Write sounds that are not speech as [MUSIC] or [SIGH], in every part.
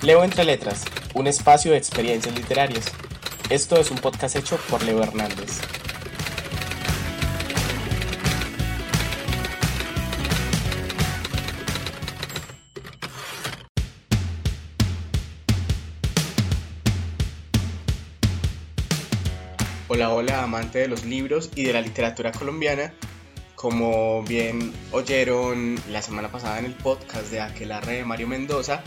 Leo Entre Letras, un espacio de experiencias literarias. Esto es un podcast hecho por Leo Hernández. Hola, hola, amante de los libros y de la literatura colombiana. Como bien oyeron la semana pasada en el podcast de Aquelarre de Mario Mendoza,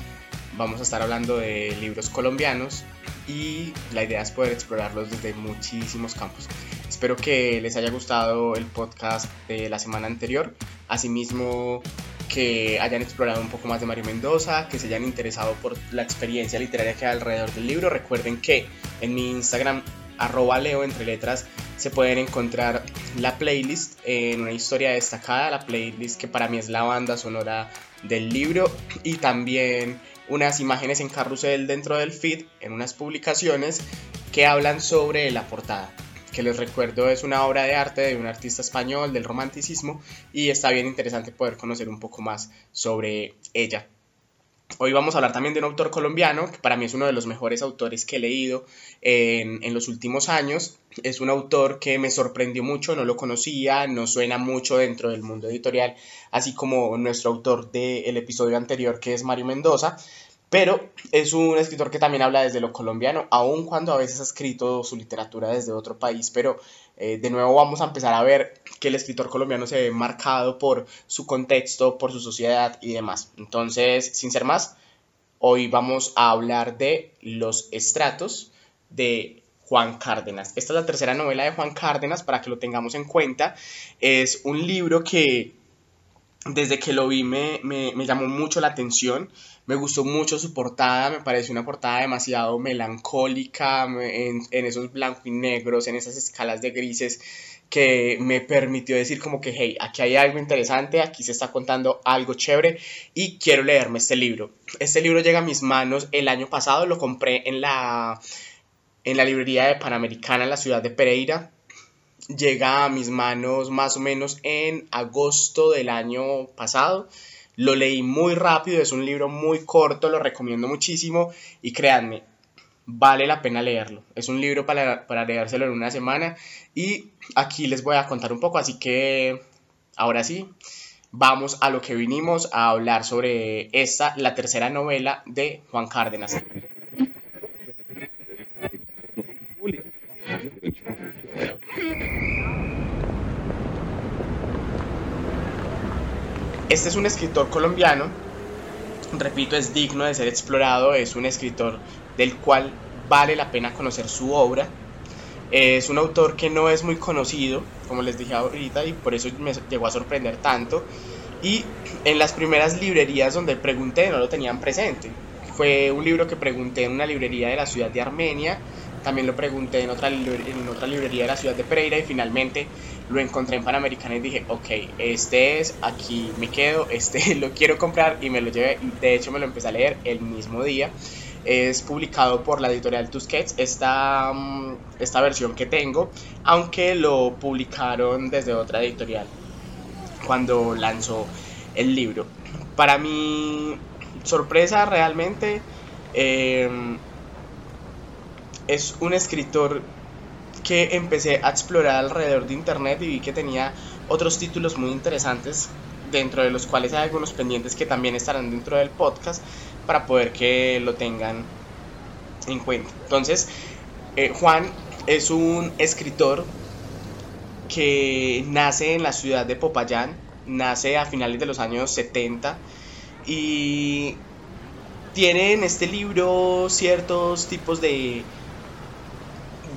vamos a estar hablando de libros colombianos y la idea es poder explorarlos desde muchísimos campos. Espero que les haya gustado el podcast de la semana anterior, asimismo que hayan explorado un poco más de Mario Mendoza, que se hayan interesado por la experiencia literaria que hay alrededor del libro. Recuerden que en mi Instagram arroba leo entre letras se pueden encontrar la playlist en una historia destacada, la playlist que para mí es la banda sonora del libro y también unas imágenes en carrusel dentro del feed en unas publicaciones que hablan sobre la portada que les recuerdo es una obra de arte de un artista español del romanticismo y está bien interesante poder conocer un poco más sobre ella. Hoy vamos a hablar también de un autor colombiano, que para mí es uno de los mejores autores que he leído en, en, los últimos años. Es un autor que me sorprendió mucho, no lo conocía, no suena mucho dentro del mundo editorial, así como nuestro autor del episodio anterior, que es Mario Mendoza. Pero es un escritor que también habla desde lo colombiano, aun cuando a veces ha escrito su literatura desde otro país, pero eh, de nuevo vamos a empezar a ver que el escritor colombiano se ve marcado por su contexto, por su sociedad y demás. Entonces, sin ser más, hoy vamos a hablar de Los Estratos de Juan Cárdenas. Esta es la tercera novela de Juan Cárdenas, para que lo tengamos en cuenta. Es un libro que desde que lo vi me, me, me, llamó mucho la atención, me gustó mucho su portada, me pareció una portada demasiado melancólica, en, en, esos blancos y negros, en esas escalas de grises, que me permitió decir como que, hey, aquí hay algo interesante, aquí se está contando algo chévere y quiero leerme este libro. Este libro llega a mis manos el año pasado, lo compré en la, en la librería de Panamericana en la ciudad de Pereira llega a mis manos más o menos en agosto del año pasado. Lo leí muy rápido, es un libro muy corto, lo recomiendo muchísimo y créanme, vale la pena leerlo. Es un libro para, para leérselo en una semana y aquí les voy a contar un poco, así que ahora sí, vamos a lo que vinimos a hablar sobre esta, la tercera novela de Juan Cárdenas. Este es un escritor colombiano, repito, es digno de ser explorado, es un escritor del cual vale la pena conocer su obra. Es un autor que no es muy conocido, como les dije ahorita, y por eso me llegó a sorprender tanto. Y en las primeras librerías donde pregunté no lo tenían presente. Fue un libro que pregunté en una librería de la ciudad de Armenia, también lo pregunté en otra, en otra librería de la ciudad de Pereira y finalmente lo encontré en Panamericana y dije, ok, este es, aquí me quedo, [LAUGHS] este lo quiero comprar y me lo llevé, de hecho me lo empecé a leer el mismo día. Es publicado por la editorial Tusquets, esta, mm, esta versión que tengo, aunque lo publicaron desde otra editorial cuando lanzó el libro. Para mi sorpresa realmente... Eh, es un escritor que empecé a explorar alrededor de internet y vi que tenía otros títulos muy interesantes dentro de los cuales hay algunos pendientes que también estarán dentro del podcast para poder que lo tengan en cuenta. Entonces, eh, Juan es un escritor que nace en la ciudad de Popayán, nace a finales de los años 70 y tiene en este libro ciertos tipos de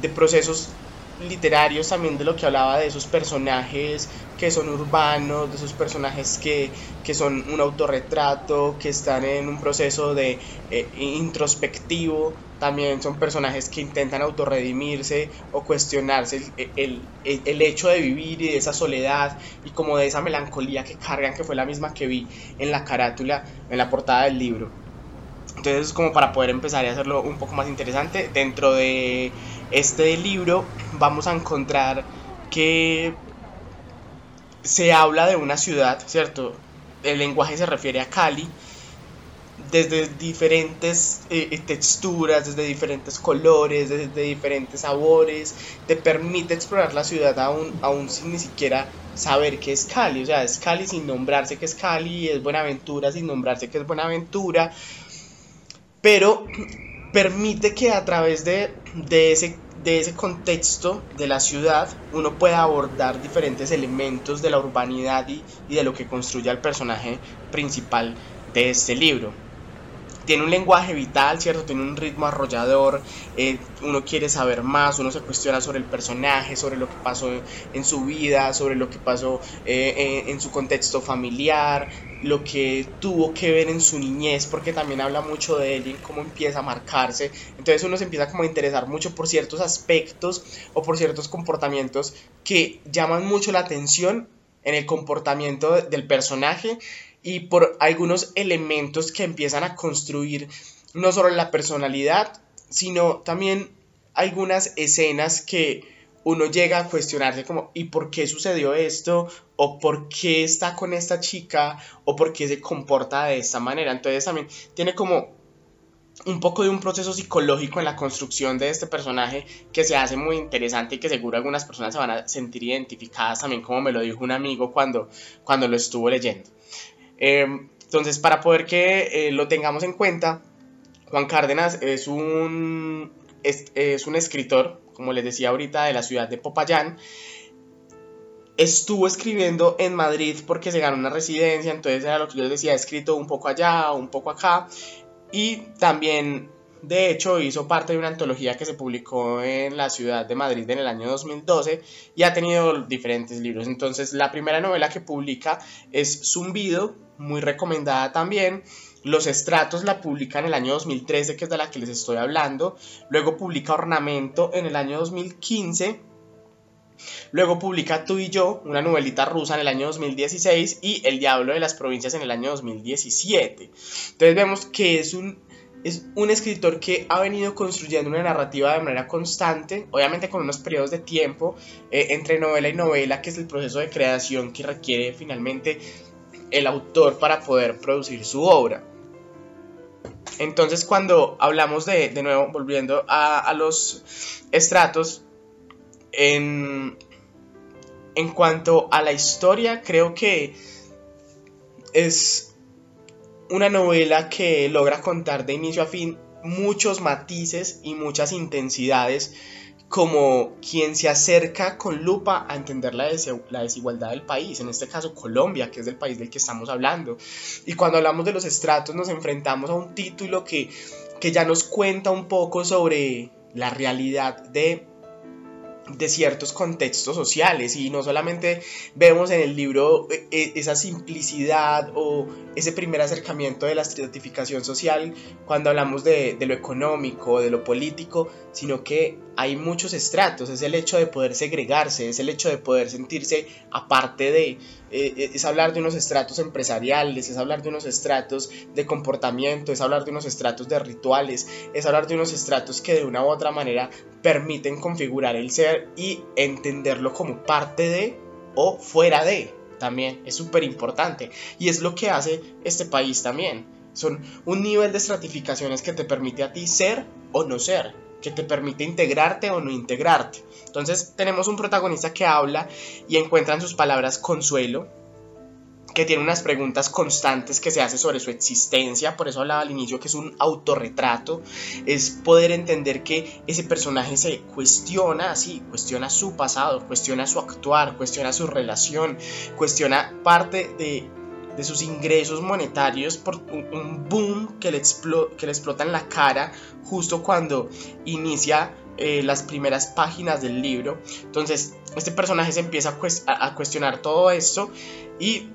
de procesos literarios también de lo que hablaba de esos personajes que son urbanos, de esos personajes que, que son un autorretrato, que están en un proceso de eh, introspectivo, también son personajes que intentan autorredimirse o cuestionarse el, el, el, hecho de vivir y de esa soledad y como de esa melancolía que cargan, que fue la misma que vi en la carátula, en la portada del libro. Entonces, como para poder empezar a hacerlo un poco más interesante, dentro de este libro vamos a encontrar que se habla de una ciudad, ¿cierto? El lenguaje se refiere a Cali, desde diferentes eh, texturas, desde diferentes colores, desde diferentes sabores, te permite explorar la ciudad aún, aún sin ni siquiera saber qué es Cali, o sea, es Cali sin nombrarse que es Cali, es Buenaventura sin nombrarse que es Buenaventura, pero permite que a través de, de ese de ese contexto de la ciudad uno puede abordar diferentes elementos de la urbanidad y, de lo que construye al personaje principal de este libro. Tiene un lenguaje vital, ¿cierto? Tiene un ritmo arrollador, eh, uno quiere saber más, uno se cuestiona sobre el personaje, sobre lo que pasó en su vida, sobre lo que pasó eh, en su contexto familiar, lo que tuvo que ver en su niñez, porque también habla mucho de él y cómo empieza a marcarse. Entonces uno se empieza como a interesar mucho por ciertos aspectos o por ciertos comportamientos que llaman mucho la atención en el comportamiento del personaje y por algunos elementos que empiezan a construir no solo la personalidad, sino también algunas escenas que uno llega a cuestionarse como ¿y por qué sucedió esto? o por qué está con esta chica o por qué se comporta de esta manera. Entonces también tiene como un poco de un proceso psicológico en la construcción de este personaje que se hace muy interesante y que seguro algunas personas se van a sentir identificadas también como me lo dijo un amigo cuando, cuando lo estuvo leyendo. Em, entonces para poder que eh, lo tengamos en cuenta, Juan Cárdenas es un, es, un escritor, como les decía ahorita, de la ciudad de Popayán estuvo escribiendo en Madrid porque se ganó una residencia, entonces era lo que yo les decía, escrito un poco allá, un poco acá, y también, de hecho, hizo parte de una antología que se publicó en la ciudad de Madrid en el año 2012 y ha tenido diferentes libros. Entonces, la primera novela que publica es Zumbido, muy recomendada también. Los estratos la publica en el año 2013, que es de la que les estoy hablando. Luego publica Ornamento en el año 2015 Luego publica Tú y yo, una novelita rusa en el año 2016 y El Diablo de las Provincias en el año 2017. Entonces vemos que es un, es un escritor que ha venido construyendo una narrativa de manera constante, obviamente con unos periodos de tiempo eh, entre novela y novela, que es el proceso de creación que requiere finalmente el autor para poder producir su obra. Entonces cuando hablamos de, de nuevo, volviendo a, los estratos, en, en cuanto a la historia, creo que es una novela que logra contar de inicio a fin muchos matices y muchas intensidades como quien se acerca con lupa a entender la, desigualdad del país, en este caso Colombia, que es el país del que estamos hablando. Y cuando hablamos de los estratos nos enfrentamos a un título que, que ya nos cuenta un poco sobre la realidad de de ciertos contextos sociales y no solamente vemos en el libro eh, eh, esa simplicidad o ese primer acercamiento de la estratificación social cuando hablamos de, de lo económico, de lo político, sino que hay muchos estratos, es el hecho de poder segregarse, es el hecho de poder sentirse aparte de, eh, es hablar de unos estratos empresariales, es hablar de unos estratos de comportamiento, es hablar de unos estratos de rituales, es hablar de unos estratos que de una u otra manera permiten configurar el ser y entenderlo como parte de o fuera de también, es súper importante y es lo que hace este país también. Son un nivel de estratificaciones que te permite a ti ser o no ser que te permite integrarte o no integrarte. Entonces tenemos un protagonista que habla y encuentra en sus palabras consuelo, que tiene unas preguntas constantes que se hace sobre su existencia, por eso hablaba al inicio que es un autorretrato, es poder entender que ese personaje se cuestiona así, cuestiona su pasado, cuestiona su actuar, cuestiona su relación, cuestiona parte de de sus ingresos monetarios por un, boom que le, que le explota en la cara justo cuando inicia eh, las primeras páginas del libro. Entonces, este personaje se empieza a, a cuestionar todo esto y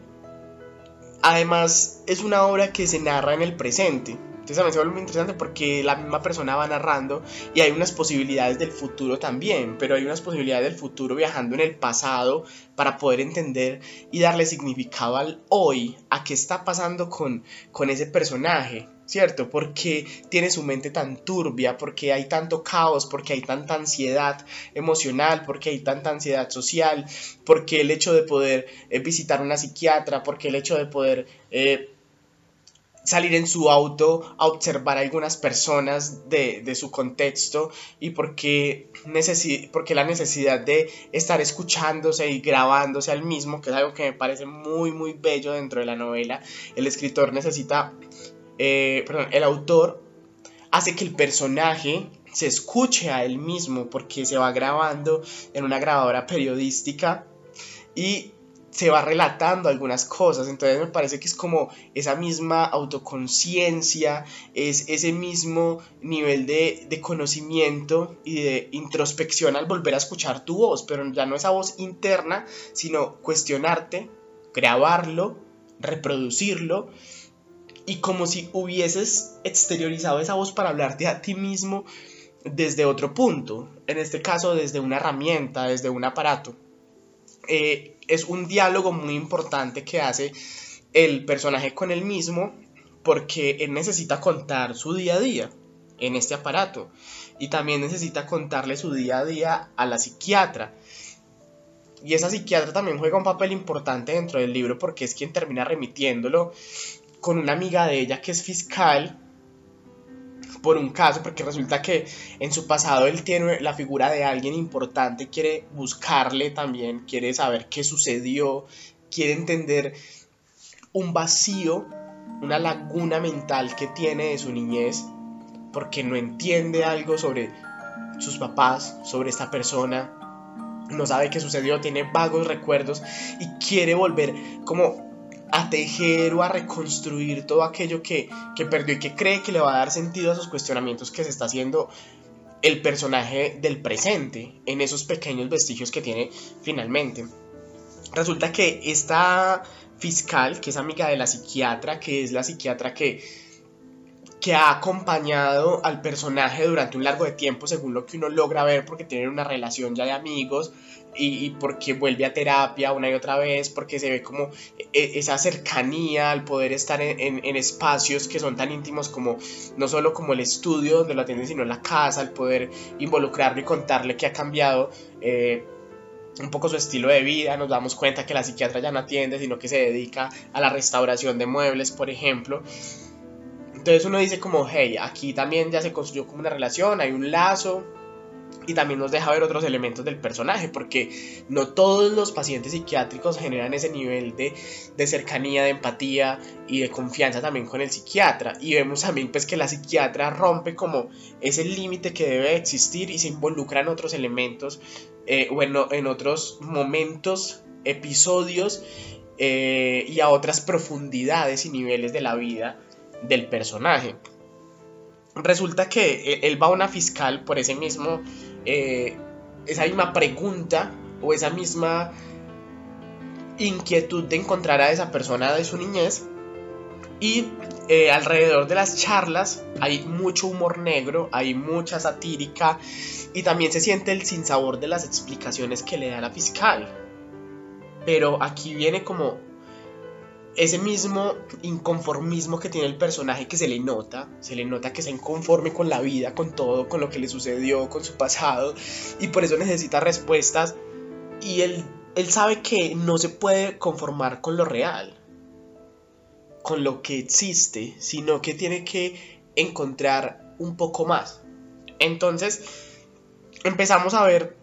además es una obra que se narra en el presente. Entonces también se vuelve muy interesante porque la misma persona va narrando y hay unas posibilidades del futuro también, pero hay unas posibilidades del futuro viajando en el pasado para poder entender y darle significado al hoy, a qué está pasando con, con ese personaje. ¿Cierto? Porque tiene su mente tan turbia, porque hay tanto caos, porque hay tanta ansiedad emocional, porque hay tanta ansiedad social, porque el hecho de poder eh, visitar una psiquiatra, porque el hecho de poder eh, salir en su auto a observar a algunas personas de, su contexto y porque, porque la necesidad de estar escuchándose y grabándose al mismo, que es algo que me parece muy, muy bello dentro de la novela. El escritor necesita, eh, el autor hace que el personaje se escuche a él mismo porque se va grabando en una grabadora periodística y se va relatando algunas cosas, entonces me parece que es como esa misma autoconciencia, es ese mismo nivel de, de, conocimiento y de introspección al volver a escuchar tu voz, pero ya no esa voz interna, sino cuestionarte, grabarlo, reproducirlo y como si hubieses exteriorizado esa voz para hablarte a ti mismo desde otro punto, en este caso desde una herramienta, desde un aparato. Eh, es un diálogo muy importante que hace el personaje con él mismo porque él necesita contar su día a día en este aparato y también necesita contarle su día a día a la psiquiatra. Y esa psiquiatra también juega un papel importante dentro del libro porque es quien termina remitiéndolo con una amiga de ella que es fiscal por un caso, porque resulta que en su pasado él tiene la figura de alguien importante, quiere buscarle también, quiere saber qué sucedió, quiere entender un vacío, una laguna mental que tiene de su niñez, porque no entiende algo sobre sus papás, sobre esta persona, no sabe qué sucedió, tiene vagos recuerdos y quiere volver como a tejer o a reconstruir todo aquello que, perdió y que cree que le va a dar sentido a esos cuestionamientos que se está haciendo el personaje del presente en esos pequeños vestigios que tiene finalmente. Resulta que esta fiscal, que es amiga de la psiquiatra, que es la psiquiatra que, que ha acompañado al personaje durante un largo de tiempo, según lo que uno logra ver, porque tienen una relación ya de amigos, y, porque vuelve a terapia una y otra vez, porque se ve como e, esa cercanía al poder estar en, espacios que son tan íntimos como no solo como el estudio donde lo atienden, sino la casa, el poder involucrarlo y contarle que ha cambiado. Eh, un poco su estilo de vida, nos damos cuenta que la psiquiatra ya no atiende, sino que se dedica a la restauración de muebles, por ejemplo. Entonces uno dice como, hey, aquí también ya se construyó como una relación, hay un lazo, y también nos deja ver otros elementos del personaje, porque no todos los pacientes psiquiátricos generan ese nivel de, cercanía, de empatía y de confianza también con el psiquiatra. Y vemos también pues que la psiquiatra rompe como ese límite que debe existir y se involucra en otros elementos, eh, o en, otros momentos, episodios eh, y a otras profundidades y niveles de la vida del personaje resulta que e, él va a una fiscal por ese mismo, eh, esa misma pregunta o esa misma inquietud de encontrar a esa persona de su niñez y eh, alrededor de las charlas hay mucho humor negro, hay mucha satírica y también se siente el sinsabor de las explicaciones que le da la fiscal. Pero aquí viene como ese mismo inconformismo que tiene el personaje que se le nota, se le nota que está inconforme con la vida, con todo, con lo que le sucedió, con su pasado, y por eso necesita respuestas, y él, él sabe que no se puede conformar con lo real, con lo que existe, sino que tiene que encontrar un poco más. Entonces, empezamos a ver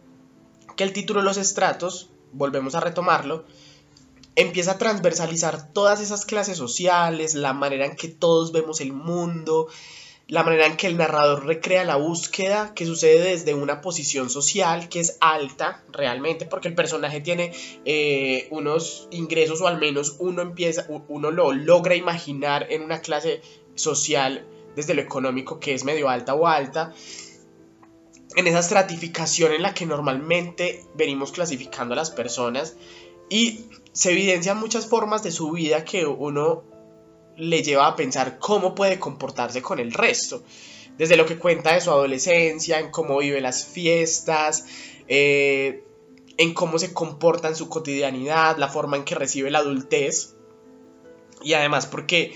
que el título los estratos, volvemos a retomarlo, empieza a transversalizar todas esas clases sociales, la manera en que todos vemos el mundo, la manera en que el narrador recrea la búsqueda que sucede desde una posición social que es alta realmente, porque el personaje tiene eh, unos ingresos o al menos uno empieza, uno lo logra imaginar en una clase social desde lo económico que es medio alta o alta, en esa estratificación en la que normalmente venimos clasificando a las personas y se evidencian muchas formas de su vida que uno le lleva a pensar cómo puede comportarse con el resto. Desde lo que cuenta de su adolescencia, en cómo vive las fiestas, eh, en cómo se comporta en su cotidianidad, la forma en que recibe la adultez. Y además porque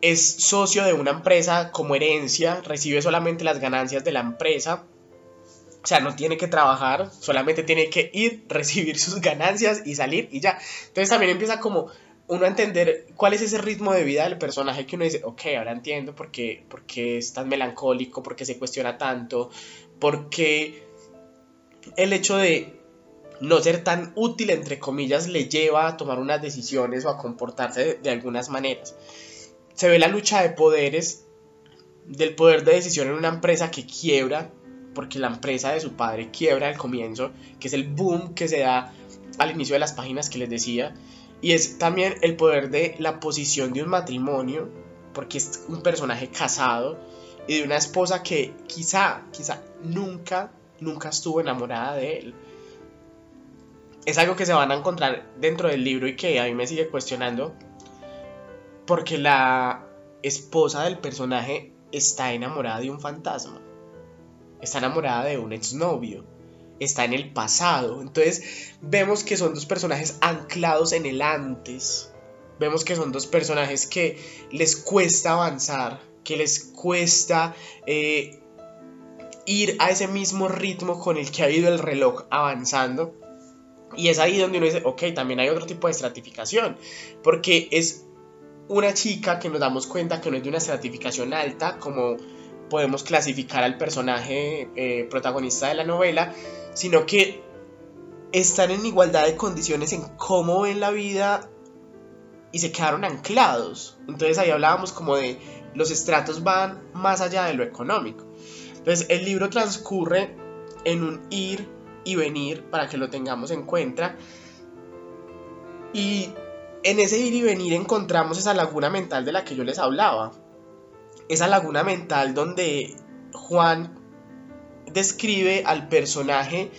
es socio de una empresa como herencia, recibe solamente las ganancias de la empresa o sea, no tiene que trabajar, solamente tiene que ir, [LAUGHS] recibir sus ganancias y salir y ya. Entonces también empieza como uno entender cuál es ese ritmo de vida del personaje que uno dice, ok, ahora entiendo por qué es tan melancólico, por qué se cuestiona tanto, por qué el hecho de no ser tan útil, entre comillas, le lleva a tomar unas decisiones o a comportarse de, algunas maneras. Se ve la lucha de poderes, del poder de decisión en una empresa que quiebra, porque la empresa de su padre quiebra al comienzo, que es el boom que se da al inicio de las páginas que les decía, y es también el poder de la posición de un matrimonio, porque es un personaje casado y de una esposa que quizá, quizá nunca, nunca estuvo enamorada de él. Es algo que se van a encontrar dentro del libro y que a mí me sigue cuestionando porque la esposa del personaje está enamorada de un fantasma, está enamorada de un exnovio, está en el pasado. Entonces vemos que son dos personajes anclados en el antes, vemos que son dos personajes que les cuesta avanzar, que les cuesta eh, ir a ese mismo ritmo con el que ha ido el reloj avanzando. Y es ahí donde uno dice, ok, también hay otro tipo de estratificación, porque es una chica que nos damos cuenta que no es de una estratificación alta, como podemos clasificar al personaje eh, protagonista de la novela, sino que están en igualdad de condiciones en cómo ven la vida y se quedaron anclados. Entonces ahí hablábamos como de los estratos van más allá de lo económico. Entonces el libro transcurre en un ir y venir para que lo tengamos en cuenta. Y en ese ir y venir encontramos esa laguna mental de la que yo les hablaba. Esa laguna mental donde Juan describe al personaje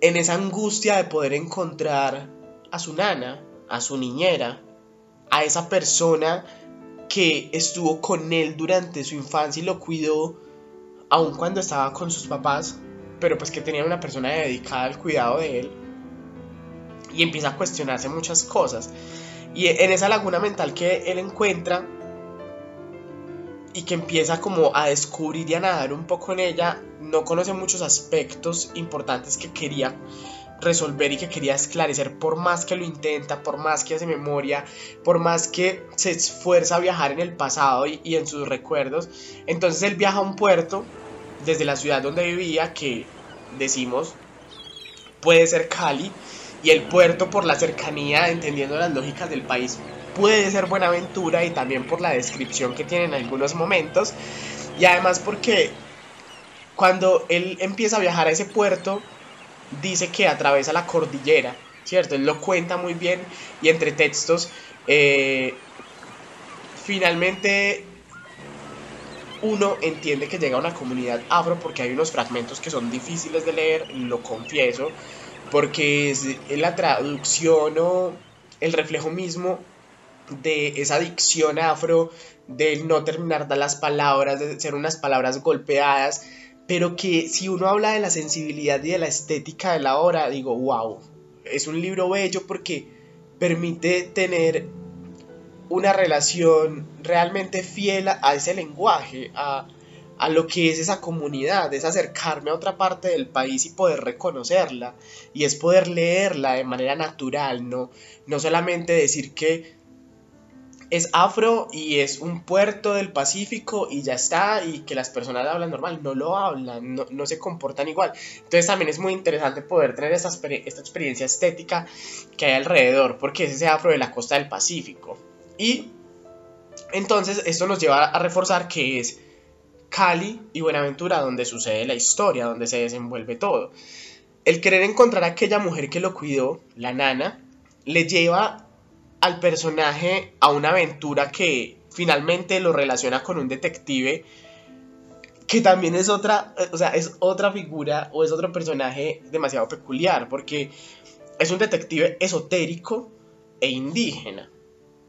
en esa angustia de poder encontrar a su nana, a su niñera, a esa persona que estuvo con él durante su infancia y lo cuidó aun cuando estaba con sus papás pero pues que tenía una persona dedicada al cuidado de él y empieza a cuestionarse muchas cosas. Y en esa laguna mental que él encuentra y que empieza como a descubrir y a nadar un poco en ella, no conoce muchos aspectos importantes que quería resolver y que quería esclarecer por más que lo intenta, por más que hace memoria, por más que se esfuerza a viajar en el pasado y, y en sus recuerdos. Entonces él viaja a un puerto desde la ciudad donde vivía, que decimos puede ser Cali, y el puerto por la cercanía, entendiendo las lógicas del país, puede ser Buenaventura y también por la descripción que tiene en algunos momentos, y además porque cuando él empieza a viajar a ese puerto, dice que atraviesa la cordillera, ¿cierto? Él lo cuenta muy bien y entre textos, eh, finalmente uno entiende que llega a una comunidad afro porque hay unos fragmentos que son difíciles de leer, lo confieso, porque es la traducción o el reflejo mismo de esa dicción afro, del no terminar de las palabras, de ser unas palabras golpeadas, pero que si uno habla de la sensibilidad y de la estética de la obra, digo, wow, es un libro bello porque permite tener una relación realmente fiel a ese lenguaje, a, lo que es esa comunidad, es acercarme a otra parte del país y poder reconocerla, y es poder leerla de manera natural, no, no solamente decir que es afro y es un puerto del Pacífico y ya está, y que las personas hablan normal, no lo hablan, no, se comportan igual. Entonces también es muy interesante poder tener esta, esta experiencia estética que hay alrededor, porque es ese afro de la costa del Pacífico. Y entonces esto nos lleva a reforzar que es Cali y Buenaventura donde sucede la historia, donde se desenvuelve todo. El querer encontrar a aquella mujer que lo cuidó, la nana, le lleva al personaje a una aventura que finalmente lo relaciona con un detective que también es otra, o sea, es otra figura o es otro personaje demasiado peculiar porque es un detective esotérico e indígena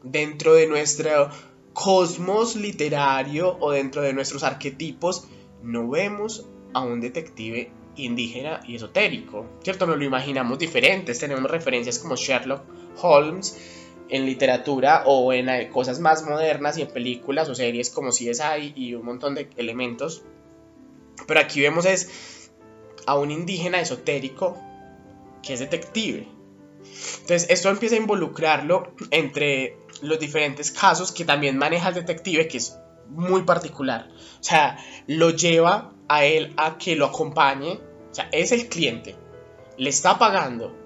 dentro de nuestro cosmos literario o dentro de nuestros arquetipos, no vemos a un detective indígena y esotérico, ¿cierto? Nos lo imaginamos diferentes, tenemos referencias como Sherlock Holmes en literatura o en eh, cosas más modernas y en películas o series como CSI y un montón de elementos. Pero aquí vemos es a un indígena esotérico que es detective, Entonces, esto empieza a involucrarlo entre los diferentes casos que también maneja el detective, que es muy particular. O sea, lo lleva a él a que lo acompañe. O sea, es el cliente. Le está pagando.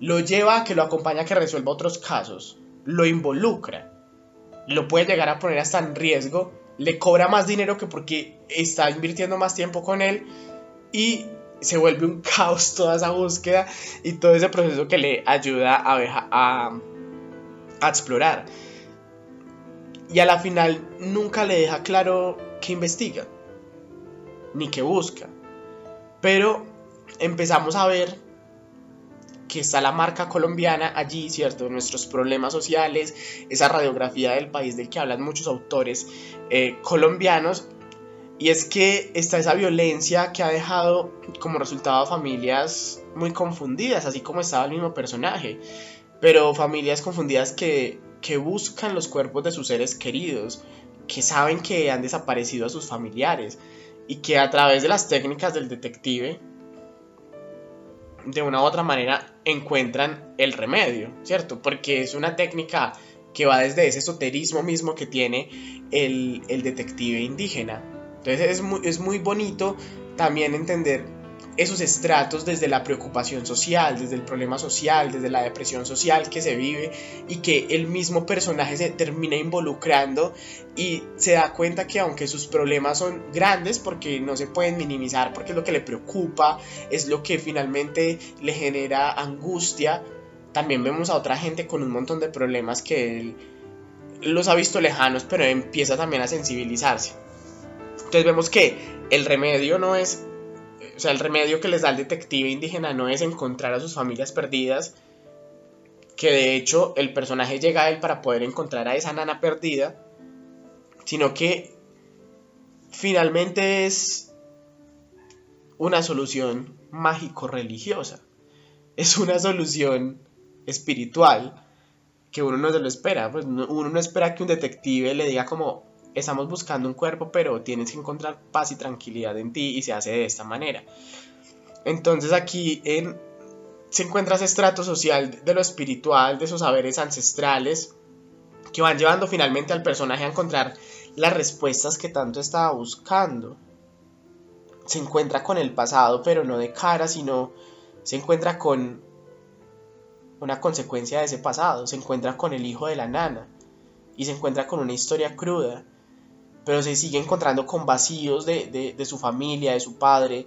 Lo lleva a que lo acompañe a que resuelva otros casos. Lo involucra. Lo puede llegar a poner hasta en riesgo. Le cobra más dinero que porque está invirtiendo más tiempo con él. Y se vuelve un [LAUGHS] caos toda esa búsqueda y todo ese proceso que le ayuda a, a, a explorar. Y a la final nunca le deja claro qué investiga, ni qué busca. Pero empezamos a ver que está la marca colombiana allí, ¿cierto? Nuestros problemas sociales, esa radiografía del país del que hablan muchos autores eh, colombianos. Y es que está esa violencia que ha dejado como resultado a familias muy confundidas, así como estaba el mismo personaje. Pero familias confundidas que que buscan los cuerpos de sus seres queridos, que saben que han desaparecido a sus familiares y que a través de las técnicas del detective, de una u otra manera, encuentran el remedio, ¿cierto? Porque es una técnica que va desde ese esoterismo mismo que tiene el, detective indígena. Entonces es muy, es muy bonito también entender esos estratos desde la preocupación social, desde el problema social, desde la depresión social que se vive y que el mismo personaje se termina involucrando y se da cuenta que aunque sus problemas son grandes porque no se pueden minimizar porque es lo que le preocupa, es lo que finalmente le genera angustia, también vemos a otra gente con un montón de problemas que él los ha visto lejanos pero empieza también a sensibilizarse. Entonces vemos que el remedio no es sea, el remedio que les da el detective indígena no es encontrar a sus familias perdidas, que de hecho el personaje llega a él para poder encontrar a esa nana perdida, sino que finalmente es una solución mágico-religiosa, es una solución espiritual que uno no se lo espera, pues uno no espera que un detective le diga como, estamos buscando un cuerpo, pero tienes que encontrar paz y tranquilidad en ti y se hace de esta manera. Entonces aquí en, se encuentra ese estrato social de lo espiritual, de esos saberes ancestrales, que van llevando finalmente al personaje a encontrar las respuestas que tanto estaba buscando. Se encuentra con el pasado, pero no de cara, sino se encuentra con una consecuencia de ese pasado, se encuentra con el hijo de la nana y se encuentra con una historia cruda pero se sigue encontrando con vacíos de, su familia, de su padre,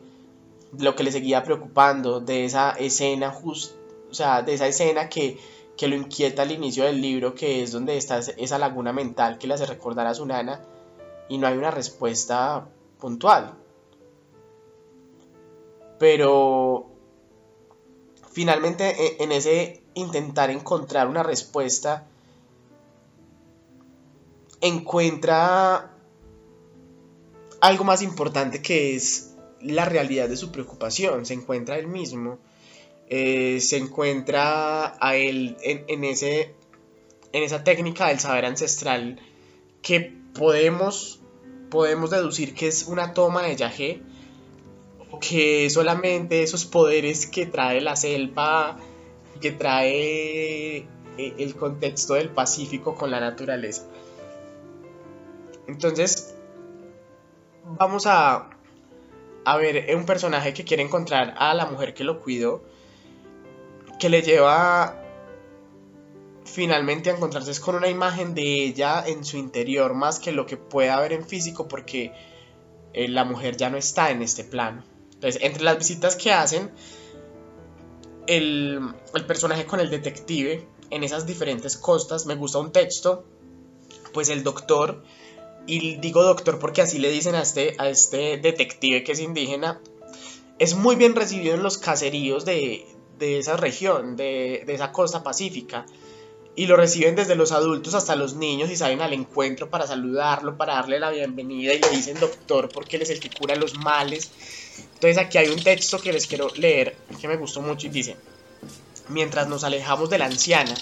de lo que le seguía preocupando, de esa escena just, o sea, de esa escena que, que lo inquieta al inicio del libro, que es donde está esa laguna mental que le hace recordar a su nana, y no hay una respuesta puntual. Pero finalmente e, en ese intentar encontrar una respuesta, encuentra algo más importante que es la realidad de su preocupación. Se encuentra él mismo, eh, se encuentra a él en, ese, en esa técnica del saber ancestral que podemos, podemos deducir que es una toma de Yahé, que solamente esos poderes que trae la selva, que trae eh, el contexto del Pacífico con la naturaleza. Entonces, vamos a, a ver un personaje que quiere encontrar a la mujer que lo cuidó, que le lleva finalmente a encontrarse con una imagen de ella en su interior más que lo que pueda haber en físico porque eh, la mujer ya no está en este plano. Entonces, entre las visitas que hacen, el, el personaje con el detective en esas diferentes costas, me gusta un texto, pues el doctor y digo doctor porque así le dicen a este, a este detective que es indígena, es muy bien recibido en los caseríos de, esa región, de, esa costa pacífica. Y lo reciben desde los adultos hasta los niños y salen al encuentro para saludarlo, para darle la bienvenida y le dicen doctor porque él es el que cura los males. Entonces aquí hay un texto que les quiero leer que me gustó mucho y dice, mientras nos alejamos de la anciana,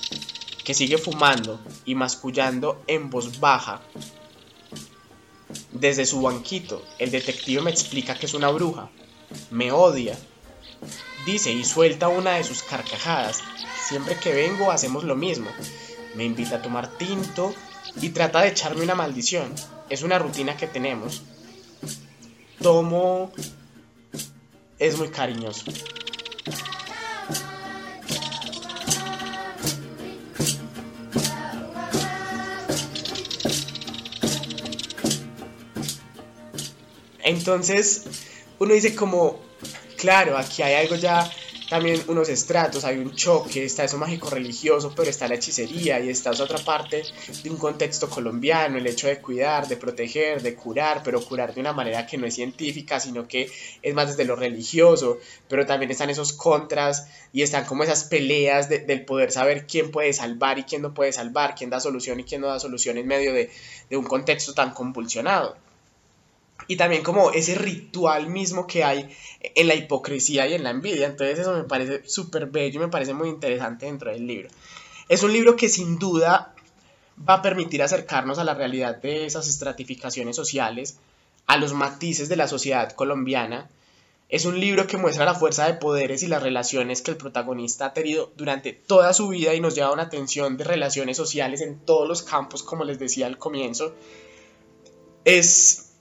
que sigue fumando y mascullando en voz baja, desde su banquito, el detective me explica que es una bruja. Me odia. dice y suelta una de sus carcajadas. Siempre que vengo hacemos lo mismo. Me invita a tomar tinto y trata de echarme una maldición. Es una rutina que tenemos. Tomo... Es muy cariñoso. Entonces, uno dice como, claro, aquí hay algo ya, también unos estratos, hay un choque, está eso mágico religioso, pero está la hechicería y está esa otra parte de un contexto colombiano, el hecho de cuidar, de proteger, de curar, pero curar de una manera que no es científica, sino que es más desde lo religioso, pero también están esos contras y están como esas peleas del poder saber quién puede salvar y quién no puede salvar, quién da solución y quién no da solución en medio de, de un contexto tan convulsionado y también como ese ritual mismo que hay en la hipocresía y en la envidia. Entonces eso me parece súper bello y me parece muy interesante dentro del libro. Es un libro que sin duda va a permitir acercarnos a la realidad de esas estratificaciones sociales, a los matices de la sociedad colombiana. Es un libro que muestra la fuerza de poderes y las relaciones que el protagonista ha tenido durante toda su vida y nos lleva a una tensión de relaciones sociales en todos los campos, como les decía al comienzo. Es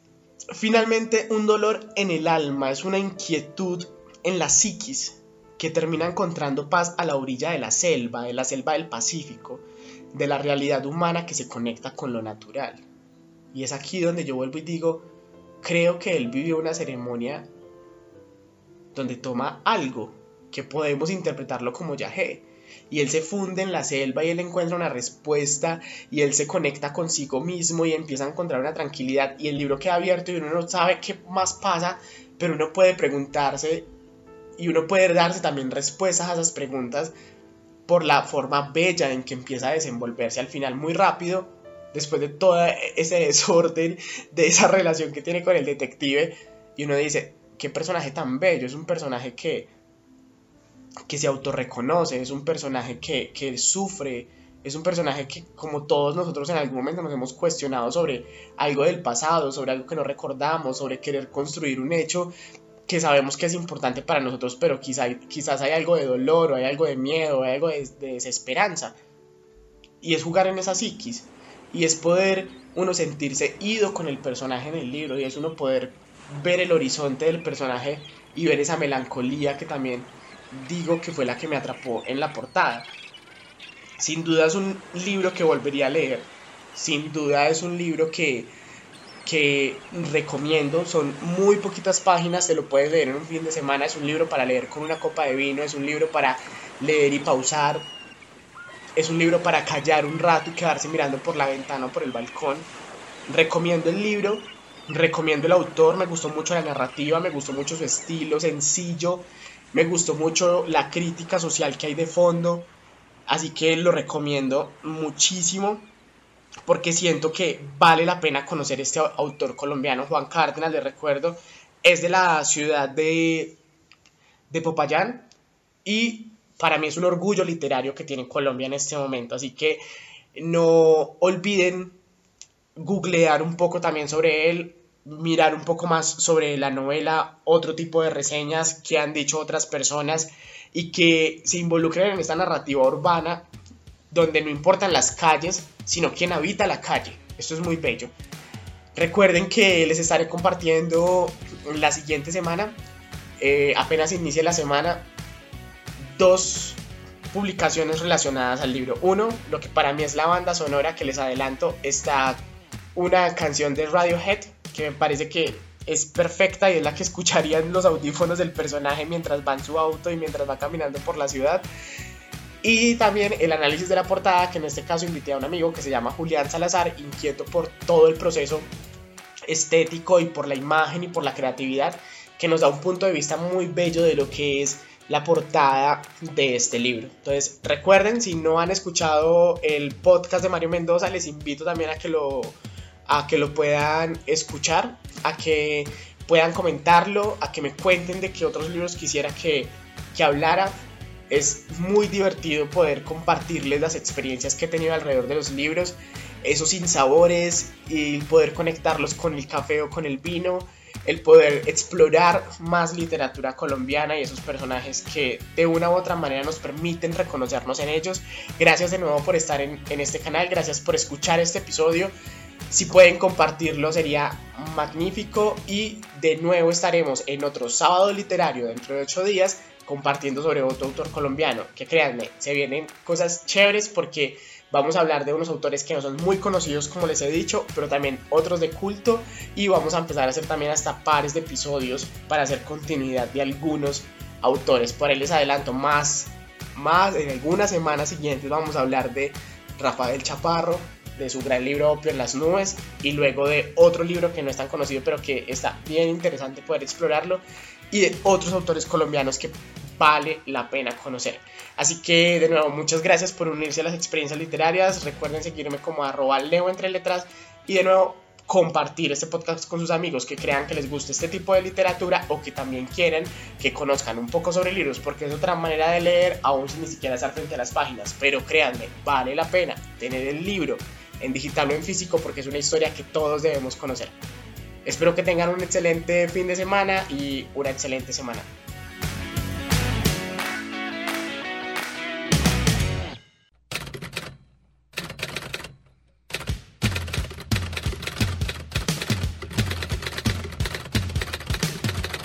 Finalmente, un dolor en el alma es una inquietud en la psiquis que termina encontrando paz a la orilla de la selva, de la selva del Pacífico, de la realidad humana que se conecta con lo natural. Y es aquí donde yo vuelvo y digo, creo que él vivió una ceremonia donde toma algo que podemos interpretarlo como yagé, y él se funde en la selva y él encuentra una respuesta y él se conecta consigo mismo y empieza a encontrar una tranquilidad. Y el libro queda abierto y uno no sabe qué más pasa, pero uno puede preguntarse y uno puede darse también respuestas a esas preguntas por la forma bella en que empieza a desenvolverse al final muy rápido, después de todo ese desorden, de esa relación que tiene con el detective, y uno dice, qué personaje tan bello, es un personaje que que se autorreconoce, es un personaje que, que sufre, es un personaje que como todos nosotros en algún momento nos hemos cuestionado sobre algo del pasado, sobre algo que no recordamos, sobre querer construir un hecho que sabemos que es importante para nosotros, pero quizá, quizás hay algo de dolor o hay algo de miedo o hay algo de, de desesperanza. Y es jugar en esa psiquis. Y es poder uno sentirse ido con el personaje en el libro y es uno poder ver el horizonte del personaje y ver esa melancolía que también digo que fue la que me atrapó en la portada. Sin duda es un libro que volvería a leer. Sin duda es un libro que, que recomiendo. Son muy poquitas páginas, se lo puedes leer en un fin de semana. Es un libro para leer con una copa de vino, es un libro para leer y pausar. Es un libro para callar un rato y quedarse mirando por la ventana o por el balcón. Recomiendo el libro, recomiendo el autor, me gustó mucho la narrativa, me gustó mucho su estilo sencillo, me gustó mucho la crítica social que hay de fondo, así que lo recomiendo muchísimo porque siento que vale la pena conocer este autor colombiano, Juan Cárdenas, le recuerdo, es de la ciudad de, de Popayán y para mí es un orgullo literario que tiene Colombia en este momento, así que no olviden googlear un poco también sobre él, mirar un poco más sobre la novela, otro tipo de reseñas que han dicho otras personas y que se involucren en esta narrativa urbana donde no importan las calles, sino quien habita la calle. Esto es muy bello. Recuerden que les estaré compartiendo la siguiente semana, eh, apenas inicie la semana, dos publicaciones relacionadas al libro. Uno, lo que para mí es la banda sonora que les adelanto, está una canción de Radiohead que me parece que es perfecta y es la que escucharían los audífonos del personaje mientras va en su auto y mientras va caminando por la ciudad. Y también el análisis de la portada, que en este caso invité a un amigo que se llama Julián Salazar, inquieto por todo el proceso estético y por la imagen y por la creatividad, que nos da un punto de vista muy bello de lo que es la portada de este libro. Entonces, recuerden, si no han escuchado el podcast de Mario Mendoza, les invito también a que lo a que lo puedan escuchar, a que puedan comentarlo, a que me cuenten de qué otros libros quisiera que, que hablara. Es muy divertido poder compartirles las experiencias que he tenido alrededor de los libros, esos sinsabores y poder conectarlos con el café o con el vino el poder explorar más literatura colombiana y esos personajes que de una u otra manera nos permiten reconocernos en ellos. Gracias de nuevo por estar en, en este canal, gracias por escuchar este episodio. Si pueden compartirlo sería magnífico y de nuevo estaremos en otro sábado literario dentro de ocho días compartiendo sobre otro autor colombiano. Que créanme, se vienen cosas chéveres porque vamos a hablar de unos autores que no son muy conocidos como les he dicho, pero también otros de culto y vamos a empezar a hacer también hasta pares de episodios para hacer continuidad de algunos autores. Por ahí les adelanto más, más en algunas semanas siguientes vamos a hablar de Rafael Chaparro, de su gran libro Opio en las nubes y luego de otro libro que no es tan conocido pero que está bien interesante poder explorarlo y de otros autores colombianos que vale la pena conocer. Así que de nuevo muchas gracias por unirse a las experiencias literarias, recuerden seguirme como arroba leo entre letras y de nuevo compartir este podcast con sus amigos que crean que les guste este tipo de literatura o que también quieren que conozcan un poco sobre libros porque es otra manera de leer aún sin ni siquiera estar frente a las páginas pero créanme vale la pena tener el libro en digital o en físico porque es una historia que todos debemos conocer. Espero que tengan un excelente fin de semana y una excelente semana.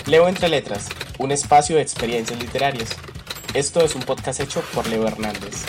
Leo entre letras, un espacio de experiencias literarias. Esto es un podcast hecho por Leo Hernández.